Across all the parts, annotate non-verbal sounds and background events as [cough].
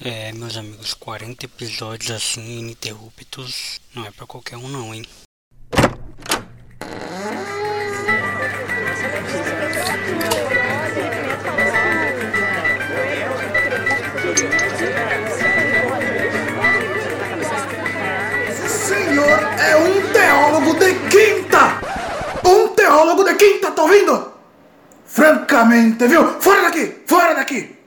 É, meus amigos, 40 episódios assim ininterruptos não é pra qualquer um não, hein? senhor é um teólogo de quinta! Um teólogo de quinta, tá ouvindo? Francamente, viu? Fora daqui! Fora daqui!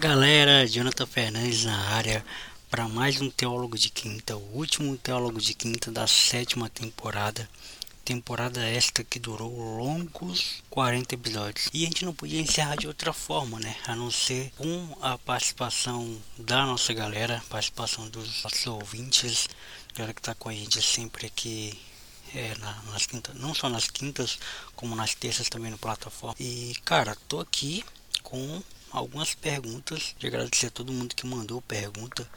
Galera, Jonathan Fernandes na área para mais um Teólogo de Quinta, o último Teólogo de Quinta da sétima temporada. Temporada esta que durou longos 40 episódios. E a gente não podia encerrar de outra forma, né? A não ser com a participação da nossa galera, participação dos nossos ouvintes, galera que tá com a gente sempre aqui é, na, nas quintas, não só nas quintas, como nas terças também no plataforma. E cara, tô aqui com algumas perguntas. De agradecer a todo mundo que mandou pergunta.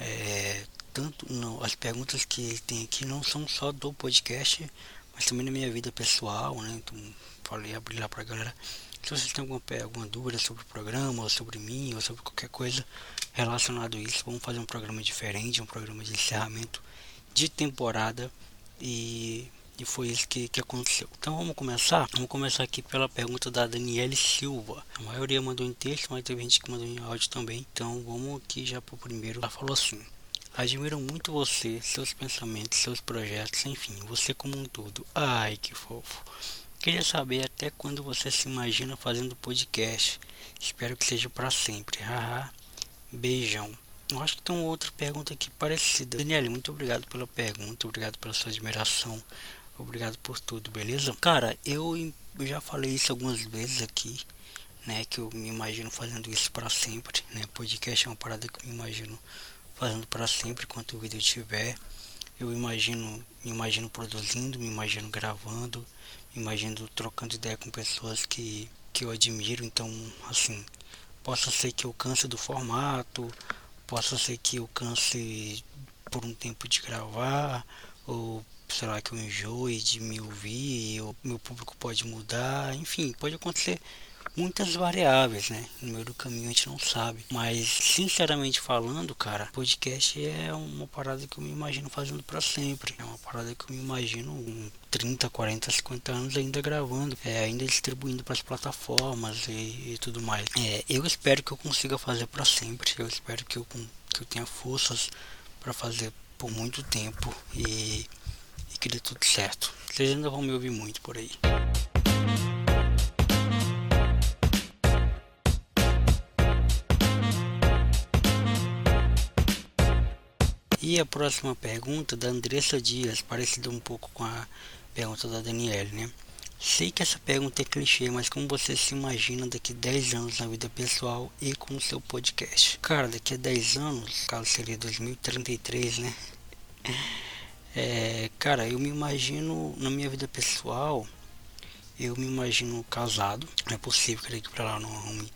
É, tanto não, as perguntas que tem aqui não são só do podcast, mas também na minha vida pessoal, né? Então falei abrir lá pra galera. Se vocês têm alguma, alguma dúvida sobre o programa, ou sobre mim, ou sobre qualquer coisa relacionado a isso, vamos fazer um programa diferente, um programa de encerramento de temporada. E e foi isso que, que aconteceu. Então vamos começar? Vamos começar aqui pela pergunta da Daniele Silva. A maioria mandou em texto, mas teve gente que mandou em áudio também. Então vamos aqui já para o primeiro. Ela falou assim. Admiro muito você, seus pensamentos, seus projetos, enfim, você como um todo. Ai, que fofo. Queria saber até quando você se imagina fazendo podcast. Espero que seja para sempre. Haha. Beijão. Eu acho que tem outra pergunta aqui parecida. Daniele, muito obrigado pela pergunta, obrigado pela sua admiração. Obrigado por tudo, beleza? Cara, eu, eu já falei isso algumas vezes aqui, né? Que eu me imagino fazendo isso para sempre, né? Podcast é uma parada que eu me imagino fazendo para sempre enquanto o vídeo tiver. Eu imagino, me imagino produzindo, me imagino gravando, me imagino trocando ideia com pessoas que, que eu admiro. Então, assim, possa ser que eu canse do formato, possa ser que eu canse por um tempo de gravar, ou sei lá, que eu enjoe de me ouvir, o meu público pode mudar, enfim, pode acontecer muitas variáveis, né? No meio do caminho a gente não sabe. Mas, sinceramente falando, cara, podcast é uma parada que eu me imagino fazendo para sempre. É uma parada que eu me imagino com 30, 40, 50 anos ainda gravando, é, ainda distribuindo para as plataformas e, e, tudo mais. É, eu espero que eu consiga fazer para sempre. Eu espero que eu, que eu tenha forças para fazer por muito tempo e que dê tudo certo. Vocês ainda vão me ouvir muito por aí. E a próxima pergunta da Andressa Dias, parecida um pouco com a pergunta da Daniela, né? Sei que essa pergunta é clichê, mas como você se imagina daqui 10 anos na vida pessoal e com o seu podcast? Cara, daqui a 10 anos, caso seria 2033, né? É, cara, eu me imagino na minha vida pessoal, eu me imagino casado. Não é possível que daqui pra lá não arrume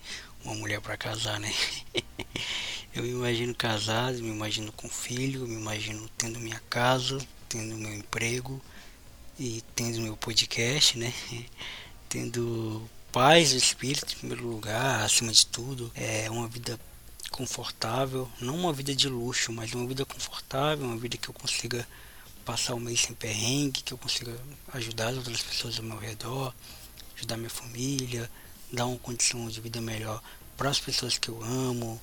uma mulher para casar, né? [laughs] eu me imagino casado, me imagino com filho, me imagino tendo minha casa, tendo meu emprego e tendo meu podcast, né? [laughs] tendo paz, espírito em primeiro lugar, acima de tudo. É uma vida confortável, não uma vida de luxo, mas uma vida confortável, uma vida que eu consiga passar o mês sem perrengue, que eu consiga ajudar as outras pessoas ao meu redor, ajudar minha família, dar uma condição de vida melhor para as pessoas que eu amo.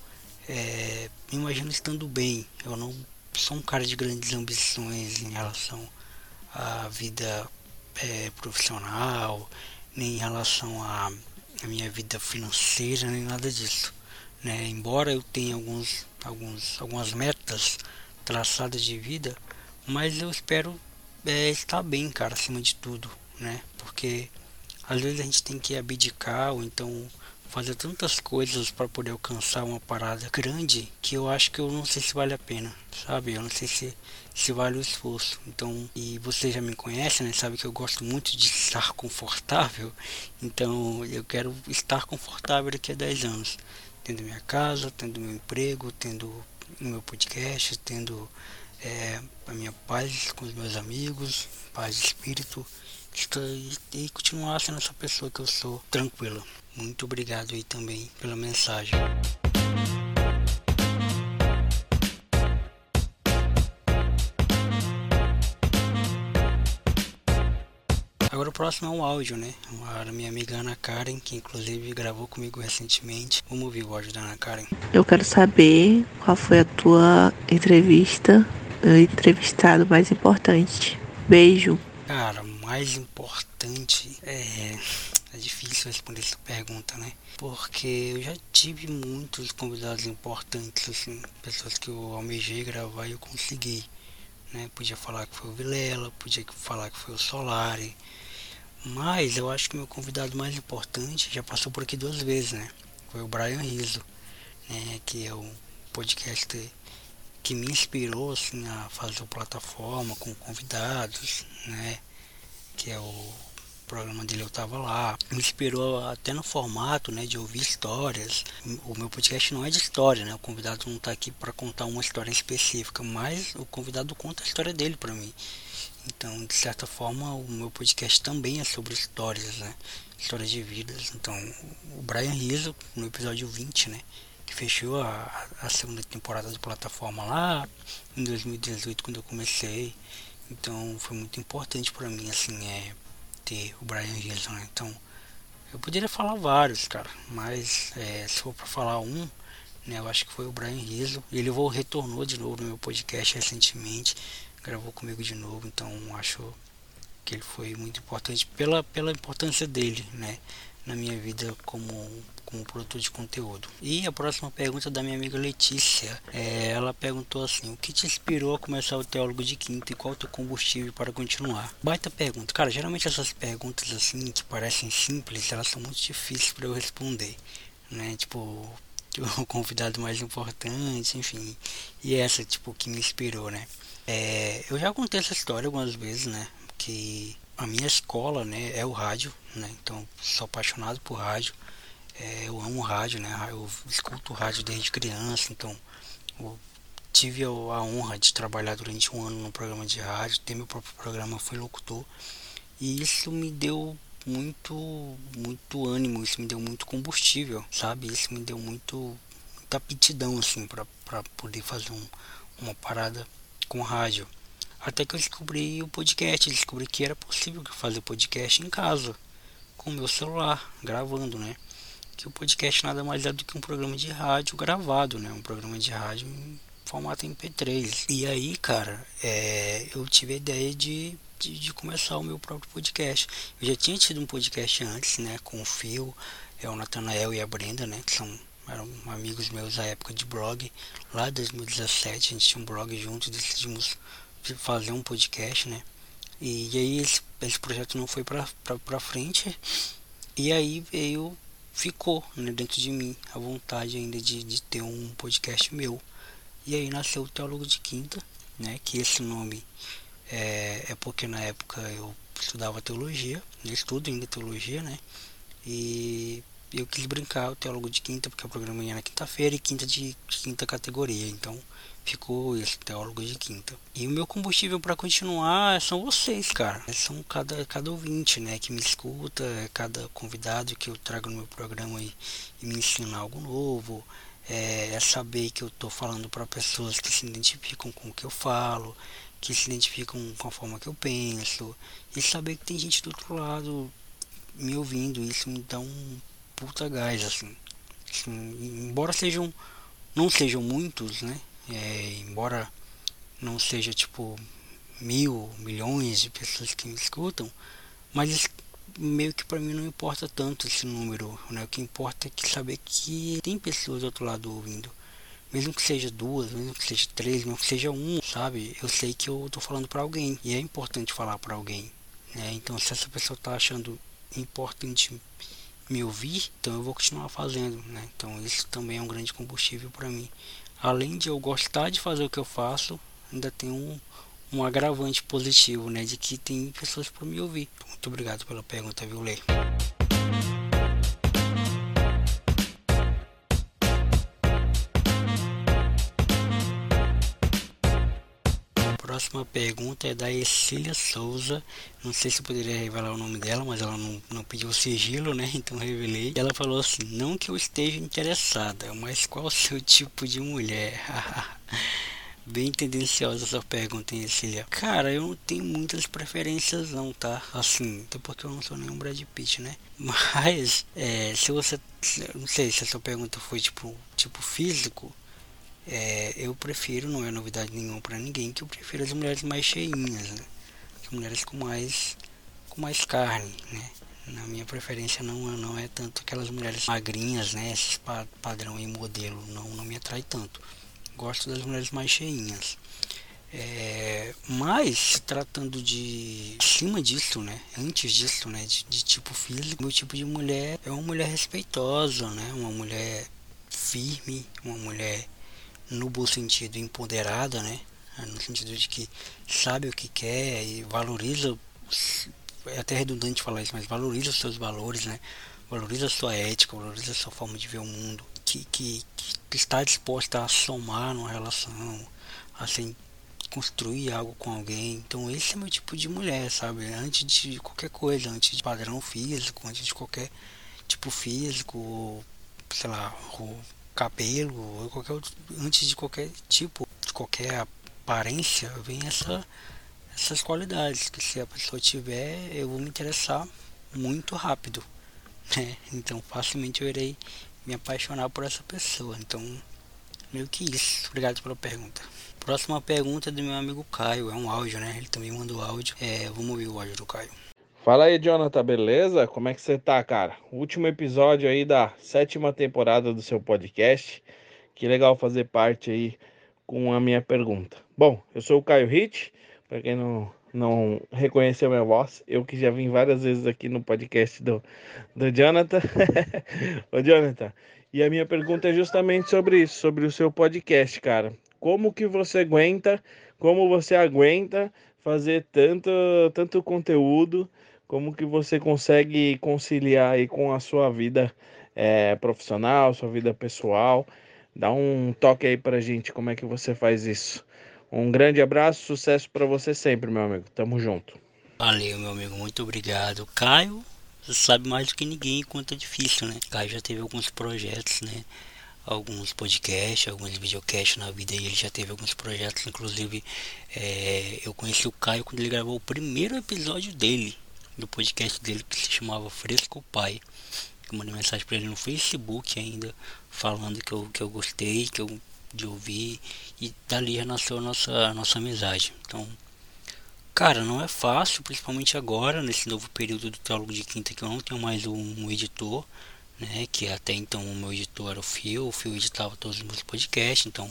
É, me imagino estando bem. Eu não sou um cara de grandes ambições em relação à vida é, profissional, nem em relação à, à minha vida financeira, nem nada disso. Né? Embora eu tenha alguns, alguns, algumas metas traçadas de vida, mas eu espero é, estar bem, cara, acima de tudo, né? Porque às vezes a gente tem que abdicar ou então fazer tantas coisas para poder alcançar uma parada grande que eu acho que eu não sei se vale a pena, sabe? Eu não sei se, se vale o esforço. Então, e você já me conhece, né? Sabe que eu gosto muito de estar confortável. Então, eu quero estar confortável daqui a 10 anos. Tendo minha casa, tendo meu emprego, tendo meu podcast, tendo é, a minha paz com os meus amigos, paz de espírito, e, continuar sendo essa pessoa que eu sou, tranquila. Muito obrigado aí também pela mensagem. Agora o próximo é um áudio, né? A minha amiga Ana Karen, que inclusive gravou comigo recentemente. Vamos ouvir o áudio da Ana Karen. Eu quero saber qual foi a tua entrevista, entrevistado mais importante. Beijo. Cara, mais importante é. É difícil responder essa pergunta, né? Porque eu já tive muitos convidados importantes, assim, pessoas que eu almejei gravar e eu consegui. Né? Podia falar que foi o Vilela, podia falar que foi o Solari, mas eu acho que meu convidado mais importante já passou por aqui duas vezes, né? Foi o Brian Rizzo, né? Que é um podcast que me inspirou assim, a fazer o plataforma com convidados, né? Que é o programa dele eu tava lá. Me inspirou até no formato, né, de ouvir histórias. O meu podcast não é de história, né? O convidado não tá aqui para contar uma história específica, mas o convidado conta a história dele para mim. Então, de certa forma, o meu podcast também é sobre histórias, né? Histórias de vidas. Então, o Brian Rizzo, no episódio 20, né? Que fechou a, a segunda temporada da plataforma lá em 2018, quando eu comecei. Então, foi muito importante para mim, assim, é, ter o Brian Rizzo, né? Então, eu poderia falar vários, cara, mas é, se for para falar um, né, eu acho que foi o Brian Rizzo. Ele retornou de novo no meu podcast recentemente gravou comigo de novo, então acho que ele foi muito importante pela, pela importância dele, né, na minha vida como, como produtor de conteúdo. E a próxima pergunta é da minha amiga Letícia, é, ela perguntou assim, o que te inspirou a começar o Teólogo de Quinta e qual é o teu combustível para continuar? Baita pergunta, cara, geralmente essas perguntas assim, que parecem simples, elas são muito difíceis para eu responder, né, tipo, [laughs] o convidado mais importante, enfim, e essa, tipo, que me inspirou, né? É, eu já contei essa história algumas vezes, né? Que a minha escola, né, é o rádio, né? Então, sou apaixonado por rádio. É, eu amo rádio, né? Eu escuto rádio desde criança, então tive a honra de trabalhar durante um ano no programa de rádio, ter meu próprio programa, fui locutor. E isso me deu muito, muito ânimo, isso me deu muito combustível, sabe? Isso me deu muito, muita aptidão, assim, para poder fazer um, uma parada com rádio. Até que eu descobri o podcast, descobri que era possível fazer podcast em casa, com o meu celular, gravando, né? Que o podcast nada mais é do que um programa de rádio gravado, né? Um programa de rádio em formato MP3. E aí, cara, é, eu tive a ideia de, de, de, começar o meu próprio podcast. Eu já tinha tido um podcast antes, né? Com o Phil, é o Natanael e a Brenda, né? Que são eram amigos meus da época de blog. Lá em 2017 a gente tinha um blog junto, decidimos fazer um podcast, né? E, e aí esse, esse projeto não foi pra, pra, pra frente. E aí veio, ficou né, dentro de mim a vontade ainda de, de ter um podcast meu. E aí nasceu o Teólogo de Quinta, né? Que esse nome é, é porque na época eu estudava teologia, eu estudo ainda teologia, né? E eu quis brincar o teólogo de quinta, porque o programa ia na quinta-feira e quinta de, de, quinta categoria. Então ficou esse teólogo de quinta. E o meu combustível para continuar são vocês, cara. São cada, cada ouvinte, né, que me escuta, cada convidado que eu trago no meu programa e, e me ensina algo novo. É, é saber que eu estou falando para pessoas que se identificam com o que eu falo, que se identificam com a forma que eu penso, e saber que tem gente do outro lado me ouvindo. Isso me dá um puta gás, assim. assim embora sejam, não sejam muitos, né? É, embora não seja tipo mil, milhões de pessoas que me escutam, mas meio que para mim não importa tanto esse número, né? O que importa é que saber que tem pessoas do outro lado ouvindo. Mesmo que seja duas, mesmo que seja três, mesmo que seja um, sabe? Eu sei que eu tô falando para alguém e é importante falar para alguém, né? Então se essa pessoa tá achando importante me ouvir, então eu vou continuar fazendo, né? Então isso também é um grande combustível para mim. Além de eu gostar de fazer o que eu faço, ainda tem um, um agravante positivo, né? De que tem pessoas para me ouvir. Muito obrigado pela pergunta, viu, Lei? Próxima pergunta é da Exília Souza. Não sei se eu poderia revelar o nome dela, mas ela não, não pediu sigilo, né? [laughs] Então revelei. Ela falou assim: Não que eu esteja interessada, mas qual o seu tipo de mulher? [laughs] Bem tendenciosa essa pergunta, hein, Cecília? Cara, eu não tenho muitas preferências não, tá? Assim, até porque eu não sou nenhum Brad Pitt, né? [laughs] Mas, é, se você... Não sei se essa pergunta foi tipo, tipo físico, é, eu prefiro, não é novidade nenhuma para ninguém, que eu prefiro as mulheres mais cheinhas, né? As mulheres com mais, com mais carne, né? Na minha preferência não, não é tanto aquelas mulheres magrinhas, né? Esses padrão e modelo não, não me atrai tanto gosto das mulheres mais cheinhas. É, mas tratando de acima disso, né? Antes disso, né? De, de, tipo físico, meu tipo de mulher é uma mulher respeitosa, né? Uma mulher firme, uma mulher no bom sentido empoderada, né? No sentido de que sabe o que quer e valoriza, é até redundante falar isso, mas valoriza os seus valores, né? Valoriza a sua ética, valoriza a sua forma de ver o mundo que, que, que está disposta a somar numa relação, a assim, construir algo com alguém. Então esse é meu tipo de mulher, sabe? Antes de qualquer coisa, antes de padrão físico, antes de qualquer tipo físico, sei lá, o cabelo, ou qualquer outro, antes de qualquer tipo, de qualquer aparência, vem essa essas qualidades que se a pessoa tiver, eu vou me interessar muito rápido, [laughs] né? Então facilmente eu irei me apaixonar por essa pessoa. Então, meio que isso. Obrigado pela pergunta. Próxima pergunta é do meu amigo Caio. É um áudio, né? Ele também mandou áudio. É, vamos ouvir o áudio do Caio. Fala aí, Jonathan, beleza? Como é que você tá, cara? Último episódio aí da sétima temporada do seu podcast. Que legal fazer parte aí com a minha pergunta. Bom, eu sou o Caio Hit, para quem não, não reconheceu minha voz, eu que já vim várias vezes aqui no podcast do, do Jonathan. [laughs] Ô Jonathan, e a minha pergunta é justamente sobre isso, sobre o seu podcast, cara. Como que você aguenta, como você aguenta fazer tanto, tanto conteúdo, como que você consegue conciliar aí com a sua vida é, profissional, sua vida pessoal. Dá um toque aí pra gente como é que você faz isso. Um grande abraço, sucesso para você sempre, meu amigo. Tamo junto. Valeu, meu amigo, muito obrigado. Caio, você sabe mais do que ninguém quanto é difícil, né? Caio já teve alguns projetos, né? Alguns podcasts, alguns videocasts na vida e ele já teve alguns projetos. Inclusive, é, eu conheci o Caio quando ele gravou o primeiro episódio dele, do podcast dele, que se chamava Fresco Pai. Eu mandei mensagem para ele no Facebook ainda, falando que eu, que eu gostei, que eu de ouvir e dali já nasceu a nossa, nossa amizade. Então, cara, não é fácil, principalmente agora, nesse novo período do Teólogo de Quinta, que eu não tenho mais um, um editor, né? Que até então o meu editor era o Fio, o Fio editava todos os meus podcasts, então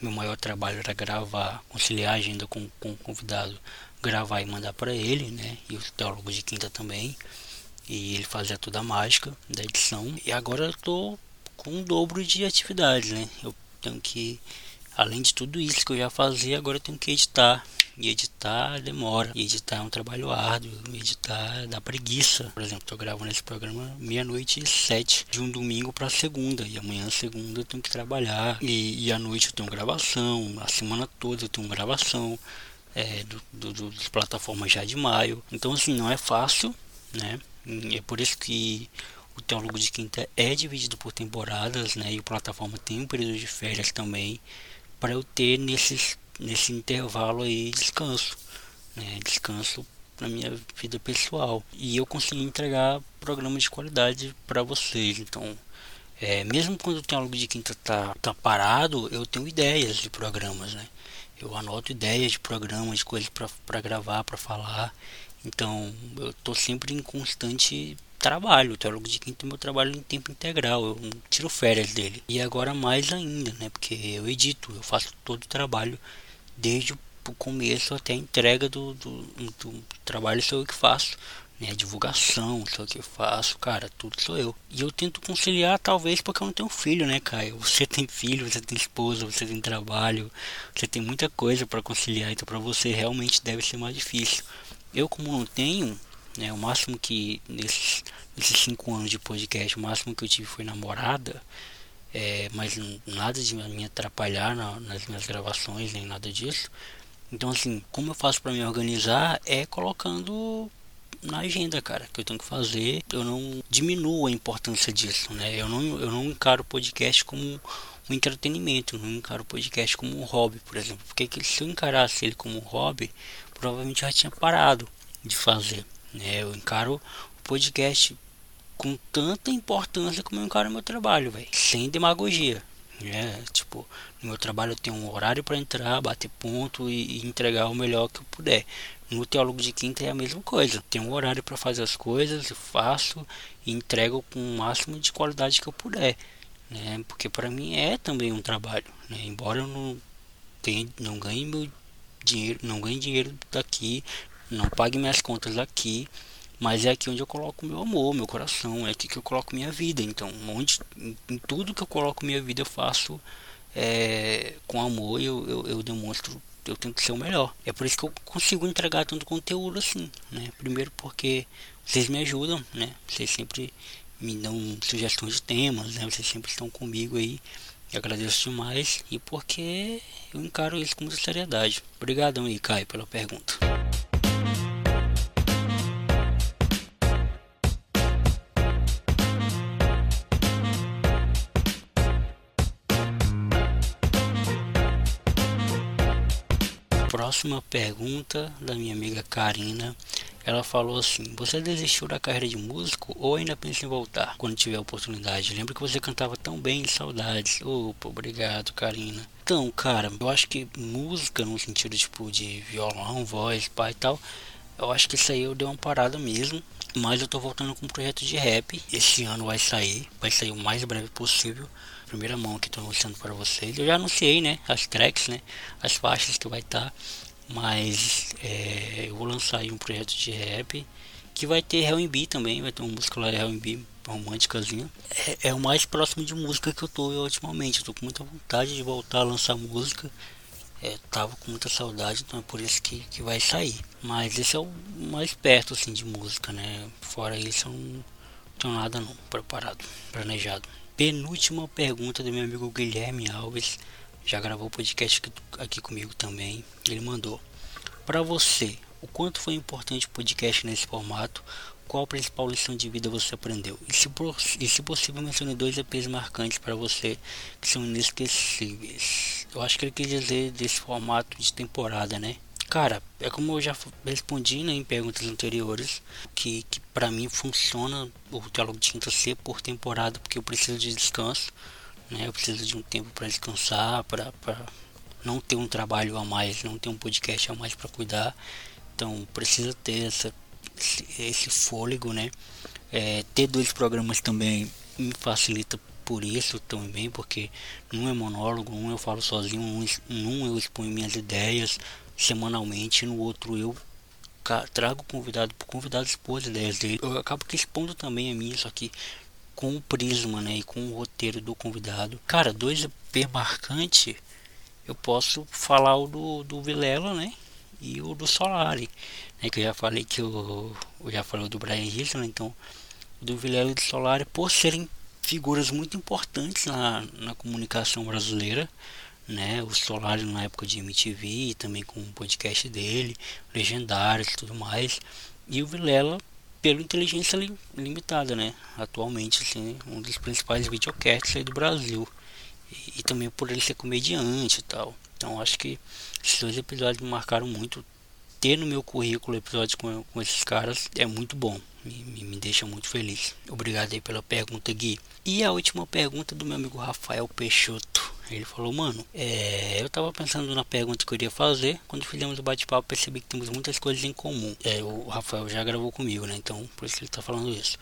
meu maior trabalho era gravar, conciliar a agenda com, com o convidado, gravar e mandar para ele, né? E o Teólogo de Quinta também. E ele fazia toda a mágica da edição. E agora eu tô com um dobro de atividades, né? Eu tenho que, além de tudo isso que eu já fazia, agora eu tenho que editar. E editar demora. E editar é um trabalho árduo. Editar dá preguiça. Por exemplo, estou gravando esse programa meia-noite e sete de um domingo para segunda. E amanhã, segunda, eu tenho que trabalhar. E, e à noite eu tenho gravação. A semana toda eu tenho gravação. É, do, do, do, das plataformas já de maio. Então, assim, não é fácil, né? É por isso que o Teólogo de Quinta é dividido por temporadas, né? E o plataforma tem um período de férias também, para eu ter nesses, nesse intervalo aí descanso, né? Descanso na minha vida pessoal. E eu consegui entregar programas de qualidade para vocês. Então, é, mesmo quando o Teólogo de Quinta tá, tá parado, eu tenho ideias de programas, né? Eu anoto ideias de programas, de coisas para gravar, para falar. Então, eu estou sempre em constante trabalho. O teólogo de quinto é meu trabalho em tempo integral. Eu tiro férias dele. E agora mais ainda, né? Porque eu edito, eu faço todo o trabalho desde o começo até a entrega do, do, do trabalho sou eu que faço. Né, divulgação, sou eu que faço, cara, tudo sou eu. E eu tento conciliar, talvez porque eu não tenho filho, né, Caio? Você tem filho, você tem esposa, você tem trabalho, você tem muita coisa para conciliar, então para você realmente deve ser mais difícil. Eu, como não tenho, né? O máximo que nesses, nesses cinco anos de podcast, o máximo que eu tive foi namorada. É, mas nada de me atrapalhar na, nas minhas gravações, nem nada disso. Então, assim, como eu faço para me organizar é colocando na agenda, cara, que eu tenho que fazer. Eu não diminuo a importância disso, né? Eu não, eu não encaro o podcast como um entretenimento, não encaro o podcast como um hobby, por exemplo. Porque se eu encarasse ele como um hobby, provavelmente já tinha parado de fazer. Né? Eu encaro o podcast com tanta importância como eu encaro meu trabalho, velho. Sem demagogia. Né? Tipo, no meu trabalho eu tenho um horário para entrar, bater ponto e, e, entregar o melhor que eu puder. No teólogo de quinta é a mesma coisa. Tenho um horário para fazer as coisas, faço e entrego com o máximo de qualidade que eu puder. Né? Porque para mim é também um trabalho. Né? Embora eu não, tenha, não ganhe meu dinheiro, não ganhe dinheiro daqui, não pague minhas contas aqui, mas é aqui onde eu coloco meu amor, meu coração, é aqui que eu coloco minha vida. Então, onde, em, tudo que eu coloco minha vida, eu faço é, com amor e eu, eu, eu demonstro eu tenho que ser o melhor. É por isso que eu consigo entregar tanto conteúdo assim, né? Primeiro porque vocês me ajudam, né? Vocês sempre me dão sugestões de temas, né? Vocês sempre estão comigo aí. Agradeço demais e porque eu encaro isso com muita seriedade. Obrigadão aí, Caio, pela pergunta. Próxima pergunta da minha amiga Karina. Ela falou assim: Você desistiu da carreira de músico ou ainda pensa em voltar quando tiver oportunidade? Lembro que você cantava tão bem, saudades. Opa, obrigado, Karina. Então, cara, eu acho que música, no sentido tipo de violão, voz, pai e tal, eu acho que isso aí eu dei uma parada mesmo. Mas eu tô voltando com um projeto de rap. Esse ano vai sair, vai sair o mais breve possível primeira mão que estou anunciando para vocês. Eu já anunciei, né, as tracks, né, as faixas que vai estar. Tá mas é, eu vou lançar aí um projeto de rap que vai ter R&B também, vai ter uma música lá R&B românticazinha. É, é, o mais próximo de música que eu tô ultimamente. Eu tô com muita vontade de voltar a lançar música. É, tava com muita saudade, então é por isso que, que vai sair. Mas esse é o mais perto assim de música, né? Fora isso eu não tenho nada não preparado, planejado. Penúltima pergunta do meu amigo Guilherme Alves já gravou podcast aqui comigo também. Ele mandou: Para você, o quanto foi importante o podcast nesse formato? Qual a principal lição de vida você aprendeu? E se, e se possível, mencione dois EPs marcantes para você que são inesquecíveis. Eu acho que ele quis dizer desse formato de temporada, né? Cara, é como eu já respondi né, em perguntas anteriores, que, que para mim funciona o diálogo de quinta C por temporada, porque eu preciso de descanso né? Eu preciso de um tempo para descansar, para não ter um trabalho a mais, não ter um podcast a mais para cuidar. Então precisa ter essa, esse fôlego, né? É, ter dois programas também me facilita por isso também, porque num é monólogo, um eu falo sozinho, um, num eu exponho minhas ideias semanalmente, no outro eu trago convidado, convidado expor as ideias dele. Eu acabo que expondo também a minha, só que com o prisma, né, e com o roteiro do convidado. Cara, dois EP marcante, eu posso falar o do, do Vilela, né, e o do Solari, né, que eu já falei que eu, eu já falei do Brian Hilton, né, então do Vilela e do Solari, por serem figuras muito importantes na, na comunicação brasileira, né, o Solari na época de MTV, também com o podcast dele, legendários e tudo mais, e o Vilela pela inteligência limitada, né? Atualmente, assim, um dos principais videocasts aí do Brasil. E, e, também por ele ser comediante e tal. Então acho que esses dois episódios me marcaram muito. Ter no meu currículo episódios com, com esses caras é muito bom. Me, me, me deixa muito feliz. Obrigado aí pela pergunta, Gui. E a última pergunta do meu amigo Rafael Peixoto. Ele falou, mano, é, eu tava pensando na pergunta que eu iria fazer. Quando fizemos o bate-papo, percebi que temos muitas coisas em comum. É, o Rafael já gravou comigo, né? Então, por isso que ele tá falando isso.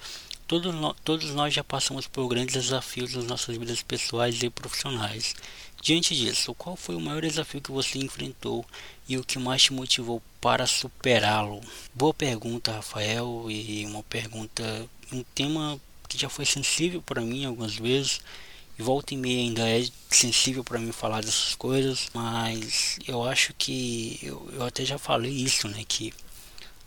Todos, no, todos nós já passamos por grandes desafios nas nossas vidas pessoais e profissionais. Diante disso, qual foi o maior desafio que você enfrentou e o que mais te motivou para superá-lo? Boa pergunta, Rafael, e uma pergunta, um tema que já foi sensível para mim algumas vezes volta e meia ainda é sensível para mim falar dessas coisas, mas eu acho que eu, eu até já falei isso, né, que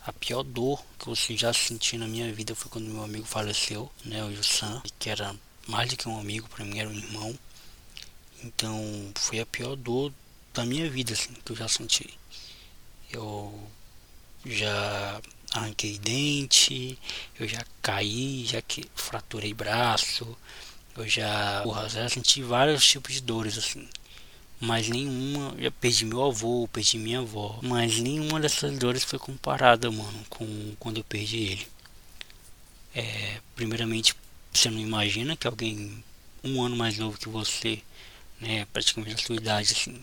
a pior dor que eu já senti na minha vida foi quando meu amigo faleceu, né, o Yusan, que era mais do que um amigo para mim, era um irmão. Então, foi a pior dor da minha vida assim, que eu já senti. Eu já arranquei dente, eu já caí, já que fraturei braço, eu já, porra, já senti vários tipos de dores assim. Mas nenhuma, já perdi meu avô, perdi minha avó, mas nenhuma dessas dores foi comparada, mano, com quando eu perdi ele. É, primeiramente, você não imagina que alguém um ano mais novo que você, né, praticamente a sua idade, assim,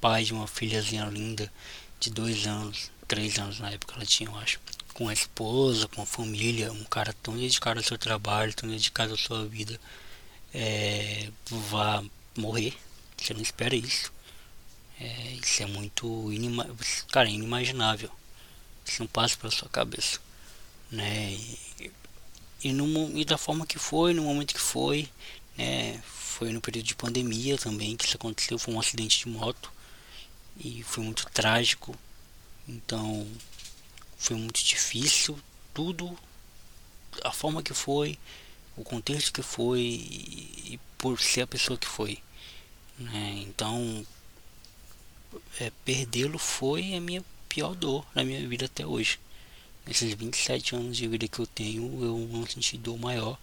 pai de uma filhazinha linda de dois anos, três anos na época ela tinha, eu acho, com a esposa, com a família, um cara tão dedicado ao seu trabalho, tão dedicado à sua vida, é, vá morrer. Você não espera isso. É, isso é muito inima cara, inimaginável. Isso não passa pela sua cabeça. Né? E, e, no, e da forma que foi, no momento que foi, né? Foi no período de pandemia também que isso aconteceu, foi um acidente de moto e foi muito trágico. Então foi muito difícil, tudo a forma que foi, o contexto que foi e, por ser a pessoa que foi. Né? Então é, perdê-lo foi a minha pior dor na minha vida até hoje. Nesses 27 anos de vida que eu tenho, eu não senti dor maior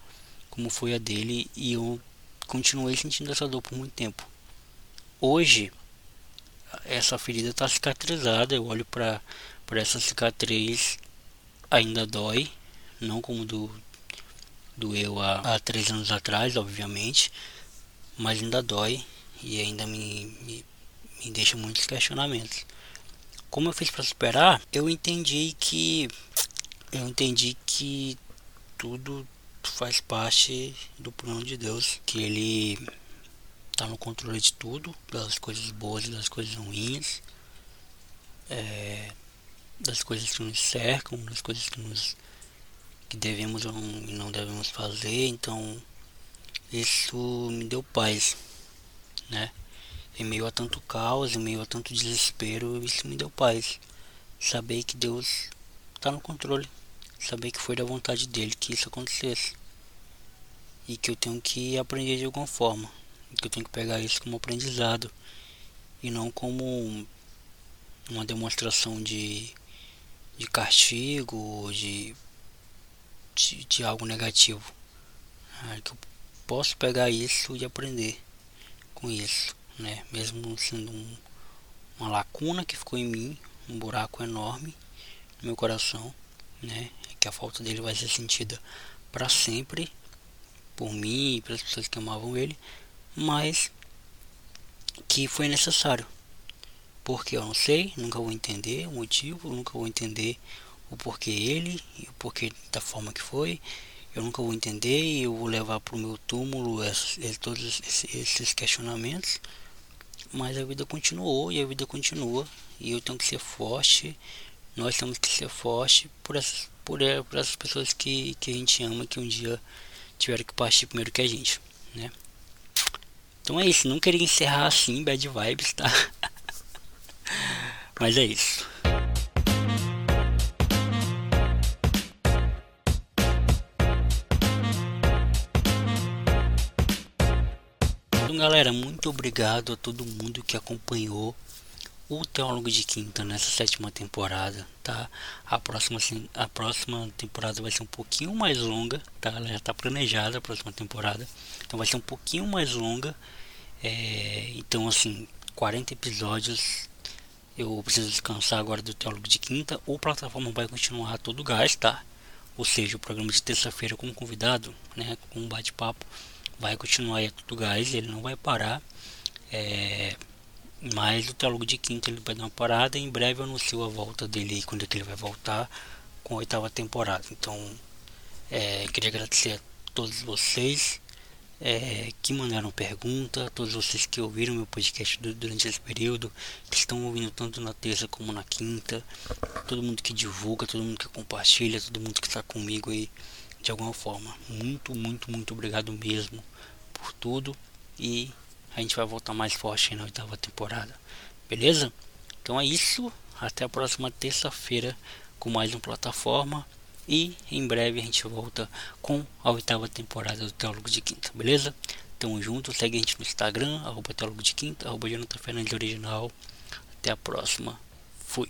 como foi a dele e eu continuei sentindo essa dor por muito tempo. Hoje, essa ferida está cicatrizada, eu olho para essa cicatriz, ainda dói, não como do doeu há, há três anos atrás, obviamente, mas ainda dói e ainda me, me, me deixa muitos questionamentos. Como eu fiz para superar? Eu entendi que eu entendi que tudo faz parte do plano de Deus, que ele está no controle de tudo, das coisas boas e das coisas ruins, é, das coisas que nos cercam, das coisas que nos que devemos ou não, devemos fazer. Então isso me deu paz, né? Em meio a tanto caos, em meio a tanto desespero, isso me deu paz. Saber que Deus está no controle saber que foi da vontade dele que isso acontecesse. E que eu tenho que aprender de alguma forma. Que eu tenho que pegar isso como aprendizado. E não como uma demonstração de, de castigo ou de, de, de algo negativo. É, que eu posso pegar isso e aprender com isso. Né? Mesmo sendo um, uma lacuna que ficou em mim, um buraco enorme no meu coração, né? que a falta dele vai ser sentida para sempre por mim e pelas pessoas que amavam ele, mas que foi necessário. Porque eu não sei, nunca vou entender o motivo, nunca vou entender o porquê ele e o porquê da forma que foi. Eu nunca vou entender e eu vou levar para o meu túmulo esses, todos esses questionamentos. Mas a vida continuou e a vida continua e eu tenho que ser forte. Nós temos que ser forte por essas por, é, por essas pessoas que, que a gente ama que um dia tiveram que partir primeiro que a gente, né? Então é isso, não queria encerrar assim, bad vibes, tá? [laughs] Mas é isso. Galera, muito obrigado a todo mundo que acompanhou o Teólogo de Quinta nessa sétima temporada, tá? A próxima, a próxima temporada vai ser um pouquinho mais longa, tá? Ela já está planejada a próxima temporada, então vai ser um pouquinho mais longa. É, então, assim, 40 episódios. Eu preciso descansar agora do Teólogo de Quinta. O plataforma vai continuar todo gás, tá? Ou seja, o programa de terça-feira com convidado, né? Com um bate-papo, vai continuar aí a todo gás, ele não vai parar. É, mas o Teólogo de Quinta ele vai dar uma parada e em breve eu anuncio a volta dele quando é que ele vai voltar com a oitava temporada. Então, é, queria agradecer a todos vocês é, que mandaram pergunta, todos vocês que ouviram meu podcast durante esse período, que estão ouvindo tanto na terça como na quinta, todo mundo que divulga, todo mundo que compartilha, todo mundo que está comigo aí de alguma forma. Muito, muito, muito obrigado mesmo por tudo e a gente vai voltar mais forte na oitava temporada. Beleza? Então é isso. Até a próxima terça-feira com mais uma plataforma. E em breve a gente volta com a oitava temporada do Teólogo de Quinta, beleza? Tamo junto, segue a gente no Instagram, arroba Teólogo de Quinta, arroba Jonathan Fernandes Original. Até a próxima. Fui.